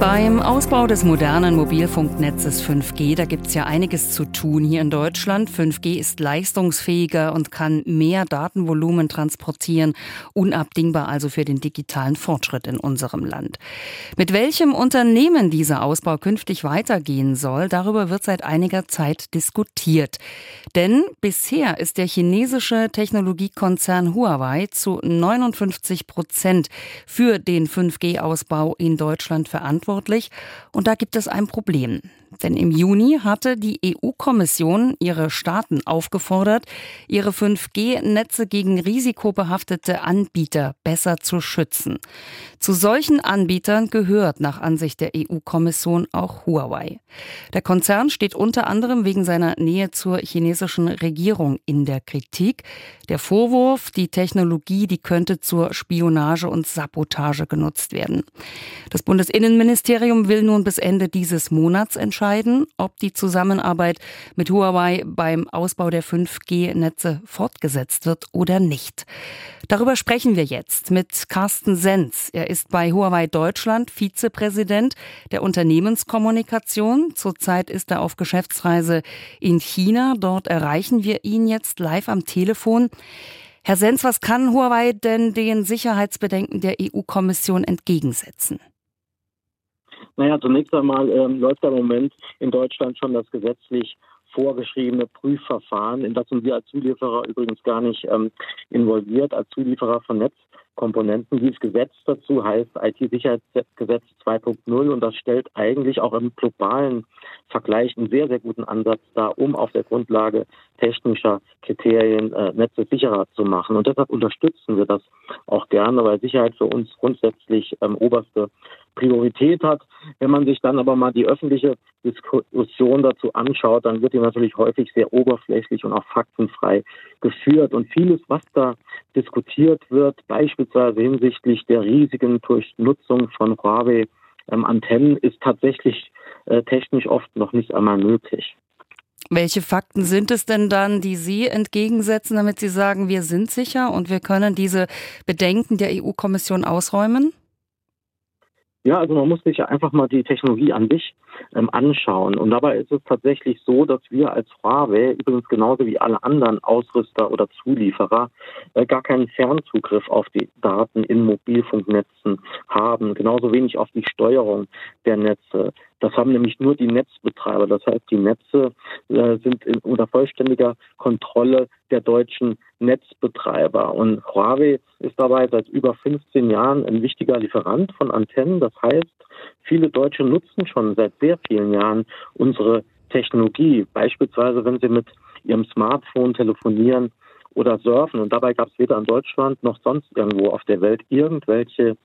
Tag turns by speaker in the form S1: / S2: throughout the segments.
S1: Beim Ausbau des modernen Mobilfunknetzes 5G, da gibt es ja einiges zu tun hier in Deutschland. 5G ist leistungsfähiger und kann mehr Datenvolumen transportieren, unabdingbar also für den digitalen Fortschritt in unserem Land. Mit welchem Unternehmen dieser Ausbau künftig weitergehen soll, darüber wird seit einiger Zeit diskutiert. Denn bisher ist der chinesische Technologiekonzern Huawei zu 59 Prozent für den 5G-Ausbau in Deutschland verantwortlich verantwortlich. Und da gibt es ein Problem. Denn im Juni hatte die EU-Kommission ihre Staaten aufgefordert, ihre 5G-Netze gegen risikobehaftete Anbieter besser zu schützen. Zu solchen Anbietern gehört nach Ansicht der EU-Kommission auch Huawei. Der Konzern steht unter anderem wegen seiner Nähe zur chinesischen Regierung in der Kritik. Der Vorwurf, die Technologie, die könnte zur Spionage und Sabotage genutzt werden. Das Bundesinnenministerium will nun bis Ende dieses Monats entscheiden, entscheiden, ob die Zusammenarbeit mit Huawei beim Ausbau der 5G-Netze fortgesetzt wird oder nicht. Darüber sprechen wir jetzt mit Carsten Senz. Er ist bei Huawei Deutschland Vizepräsident der Unternehmenskommunikation. Zurzeit ist er auf Geschäftsreise in China. Dort erreichen wir ihn jetzt live am Telefon. Herr Senz, was kann Huawei denn den Sicherheitsbedenken der EU-Kommission entgegensetzen?
S2: Naja, zunächst einmal ähm, läuft im Moment in Deutschland schon das gesetzlich vorgeschriebene Prüfverfahren, in das sind wir als Zulieferer übrigens gar nicht ähm, involviert, als Zulieferer von Netzkomponenten. Dieses Gesetz dazu heißt IT-Sicherheitsgesetz 2.0 und das stellt eigentlich auch im globalen Vergleich einen sehr, sehr guten Ansatz dar, um auf der Grundlage technischer Kriterien äh, Netze sicherer zu machen. Und deshalb unterstützen wir das auch gerne, weil Sicherheit für uns grundsätzlich ähm, oberste Priorität hat. Wenn man sich dann aber mal die öffentliche Diskussion dazu anschaut, dann wird die natürlich häufig sehr oberflächlich und auch faktenfrei geführt. Und vieles, was da diskutiert wird, beispielsweise hinsichtlich der riesigen Durchnutzung von Huawei ähm, Antennen, ist tatsächlich äh, technisch oft noch nicht einmal möglich.
S1: Welche Fakten sind es denn dann, die Sie entgegensetzen, damit Sie sagen, wir sind sicher und wir können diese Bedenken der EU-Kommission ausräumen?
S2: Ja, also man muss sich einfach mal die Technologie an sich ähm, anschauen. Und dabei ist es tatsächlich so, dass wir als Huawei, übrigens genauso wie alle anderen Ausrüster oder Zulieferer, äh, gar keinen Fernzugriff auf die Daten in Mobilfunknetzen haben. Genauso wenig auf die Steuerung der Netze. Das haben nämlich nur die Netzbetreiber. Das heißt, die Netze äh, sind in, unter vollständiger Kontrolle der deutschen Netzbetreiber. Und Huawei ist dabei seit über 15 Jahren ein wichtiger Lieferant von Antennen. Das heißt, viele Deutsche nutzen schon seit sehr vielen Jahren unsere Technologie. Beispielsweise, wenn sie mit ihrem Smartphone telefonieren oder surfen. Und dabei gab es weder in Deutschland noch sonst irgendwo auf der Welt irgendwelche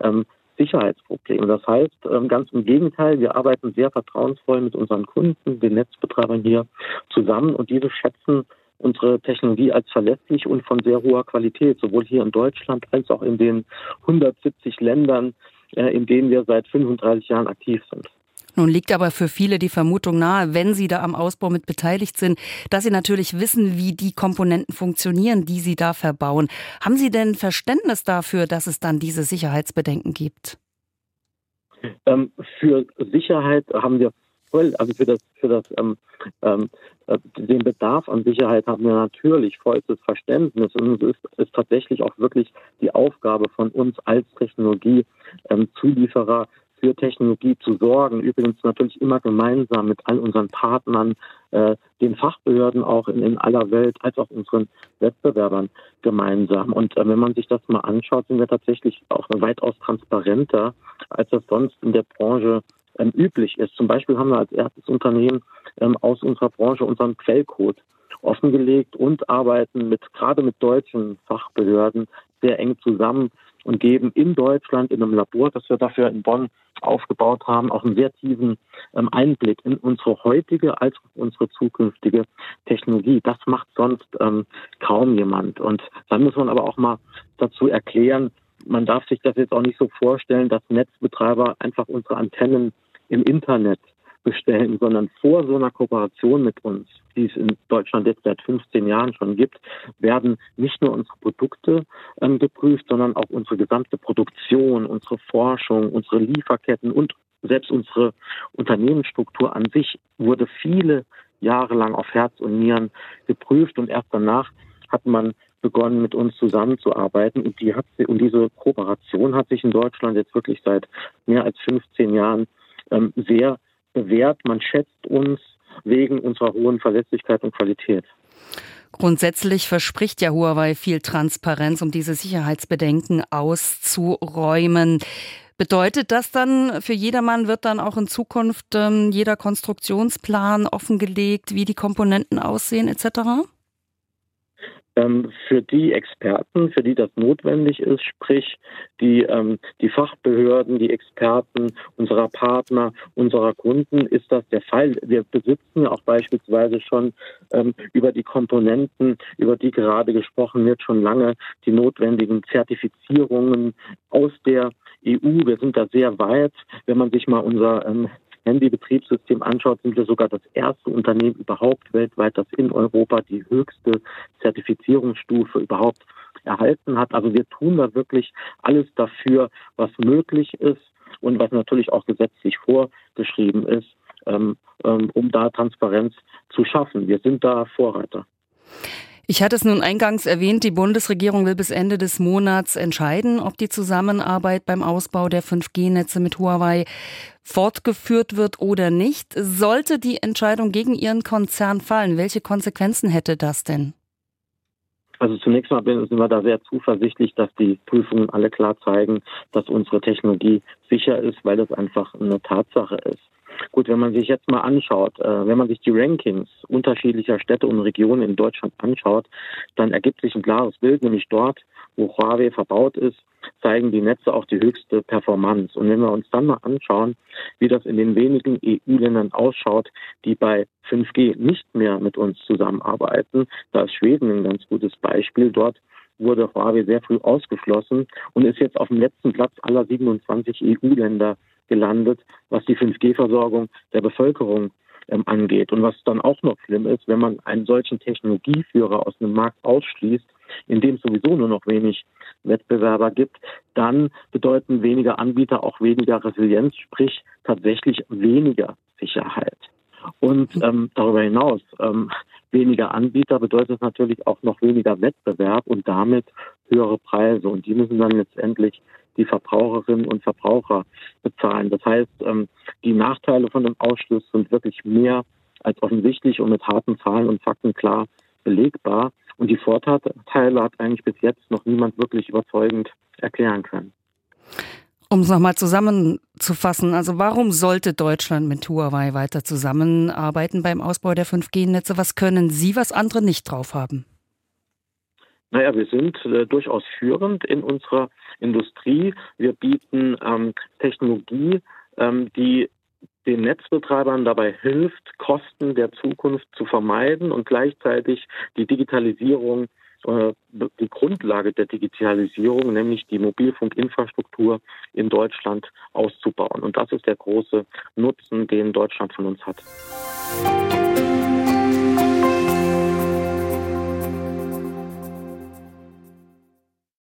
S2: ähm, Sicherheitsprobleme. Das heißt, ähm, ganz im Gegenteil, wir arbeiten sehr vertrauensvoll mit unseren Kunden, den Netzbetreibern hier zusammen und diese schätzen unsere Technologie als verlässlich und von sehr hoher Qualität, sowohl hier in Deutschland als auch in den 170 Ländern, äh, in denen wir seit 35 Jahren aktiv sind.
S1: Nun liegt aber für viele die Vermutung nahe, wenn Sie da am Ausbau mit beteiligt sind, dass Sie natürlich wissen, wie die Komponenten funktionieren, die Sie da verbauen. Haben Sie denn Verständnis dafür, dass es dann diese Sicherheitsbedenken gibt?
S2: Ähm, für Sicherheit haben wir voll, also für das, für das ähm, ähm, äh, den Bedarf an Sicherheit haben wir natürlich vollstes Verständnis und es ist, ist tatsächlich auch wirklich die Aufgabe von uns als Technologiezulieferer, ähm, für Technologie zu sorgen. Übrigens natürlich immer gemeinsam mit all unseren Partnern, äh, den Fachbehörden auch in, in, aller Welt, als auch unseren Wettbewerbern gemeinsam. Und äh, wenn man sich das mal anschaut, sind wir tatsächlich auch weitaus transparenter, als das sonst in der Branche ähm, üblich ist. Zum Beispiel haben wir als erstes Unternehmen ähm, aus unserer Branche unseren Quellcode offengelegt und arbeiten mit gerade mit deutschen Fachbehörden sehr eng zusammen und geben in Deutschland in einem Labor, das wir dafür in Bonn aufgebaut haben, auch einen sehr tiefen ähm, Einblick in unsere heutige als auch unsere zukünftige Technologie. Das macht sonst ähm, kaum jemand. Und dann muss man aber auch mal dazu erklären, man darf sich das jetzt auch nicht so vorstellen, dass Netzbetreiber einfach unsere Antennen im Internet bestellen, sondern vor so einer Kooperation mit uns, die es in Deutschland jetzt seit 15 Jahren schon gibt, werden nicht nur unsere Produkte ähm, geprüft, sondern auch unsere gesamte Produktion, unsere Forschung, unsere Lieferketten und selbst unsere Unternehmensstruktur an sich wurde viele Jahre lang auf Herz und Nieren geprüft und erst danach hat man begonnen, mit uns zusammenzuarbeiten. Und, die hat, und diese Kooperation hat sich in Deutschland jetzt wirklich seit mehr als 15 Jahren ähm, sehr bewährt. Man schätzt uns wegen unserer hohen Verlässlichkeit und Qualität.
S1: Grundsätzlich verspricht ja Huawei viel Transparenz, um diese Sicherheitsbedenken auszuräumen. Bedeutet das dann, für jedermann wird dann auch in Zukunft ähm, jeder Konstruktionsplan offengelegt, wie die Komponenten aussehen etc.?
S2: Ähm, für die Experten, für die das notwendig ist, sprich die, ähm, die Fachbehörden, die Experten unserer Partner, unserer Kunden, ist das der Fall. Wir besitzen auch beispielsweise schon ähm, über die Komponenten, über die gerade gesprochen wird, schon lange die notwendigen Zertifizierungen aus der EU. Wir sind da sehr weit. Wenn man sich mal unser ähm, Handybetriebssystem anschaut, sind wir sogar das erste Unternehmen überhaupt weltweit, das in Europa die höchste Zertifizierungsstufe überhaupt erhalten hat. Also wir tun da wirklich alles dafür, was möglich ist und was natürlich auch gesetzlich vorgeschrieben ist, ähm, ähm, um da Transparenz zu schaffen. Wir sind da Vorreiter.
S1: Ich hatte es nun eingangs erwähnt, die Bundesregierung will bis Ende des Monats entscheiden, ob die Zusammenarbeit beim Ausbau der 5G-Netze mit Huawei fortgeführt wird oder nicht. Sollte die Entscheidung gegen Ihren Konzern fallen, welche Konsequenzen hätte das denn?
S2: Also zunächst mal sind wir da sehr zuversichtlich, dass die Prüfungen alle klar zeigen, dass unsere Technologie sicher ist, weil das einfach eine Tatsache ist. Gut, wenn man sich jetzt mal anschaut, äh, wenn man sich die Rankings unterschiedlicher Städte und Regionen in Deutschland anschaut, dann ergibt sich ein klares Bild, nämlich dort, wo Huawei verbaut ist, zeigen die Netze auch die höchste Performance. Und wenn wir uns dann mal anschauen, wie das in den wenigen EU-Ländern ausschaut, die bei 5G nicht mehr mit uns zusammenarbeiten, da ist Schweden ein ganz gutes Beispiel. Dort wurde Huawei sehr früh ausgeschlossen und ist jetzt auf dem letzten Platz aller 27 EU-Länder gelandet, was die 5G-Versorgung der Bevölkerung ähm, angeht. Und was dann auch noch schlimm ist, wenn man einen solchen Technologieführer aus einem Markt ausschließt, in dem es sowieso nur noch wenig Wettbewerber gibt, dann bedeuten weniger Anbieter auch weniger Resilienz, sprich tatsächlich weniger Sicherheit. Und ähm, darüber hinaus, ähm, weniger Anbieter bedeutet natürlich auch noch weniger Wettbewerb und damit höhere Preise. Und die müssen dann letztendlich die Verbraucherinnen und Verbraucher bezahlen. Das heißt, ähm, die Nachteile von dem Ausschluss sind wirklich mehr als offensichtlich und mit harten Zahlen und Fakten klar belegbar. Und die Vorteile hat eigentlich bis jetzt noch niemand wirklich überzeugend erklären können.
S1: Um es nochmal zusammenzufassen, also warum sollte Deutschland mit Huawei weiter zusammenarbeiten beim Ausbau der 5G-Netze? Was können Sie, was andere nicht drauf haben?
S2: Naja, wir sind äh, durchaus führend in unserer Industrie. Wir bieten ähm, Technologie, ähm, die den Netzbetreibern dabei hilft, Kosten der Zukunft zu vermeiden und gleichzeitig die Digitalisierung, äh, die Grundlage der Digitalisierung, nämlich die Mobilfunkinfrastruktur in Deutschland auszubauen. Und das ist der große Nutzen, den Deutschland von uns hat.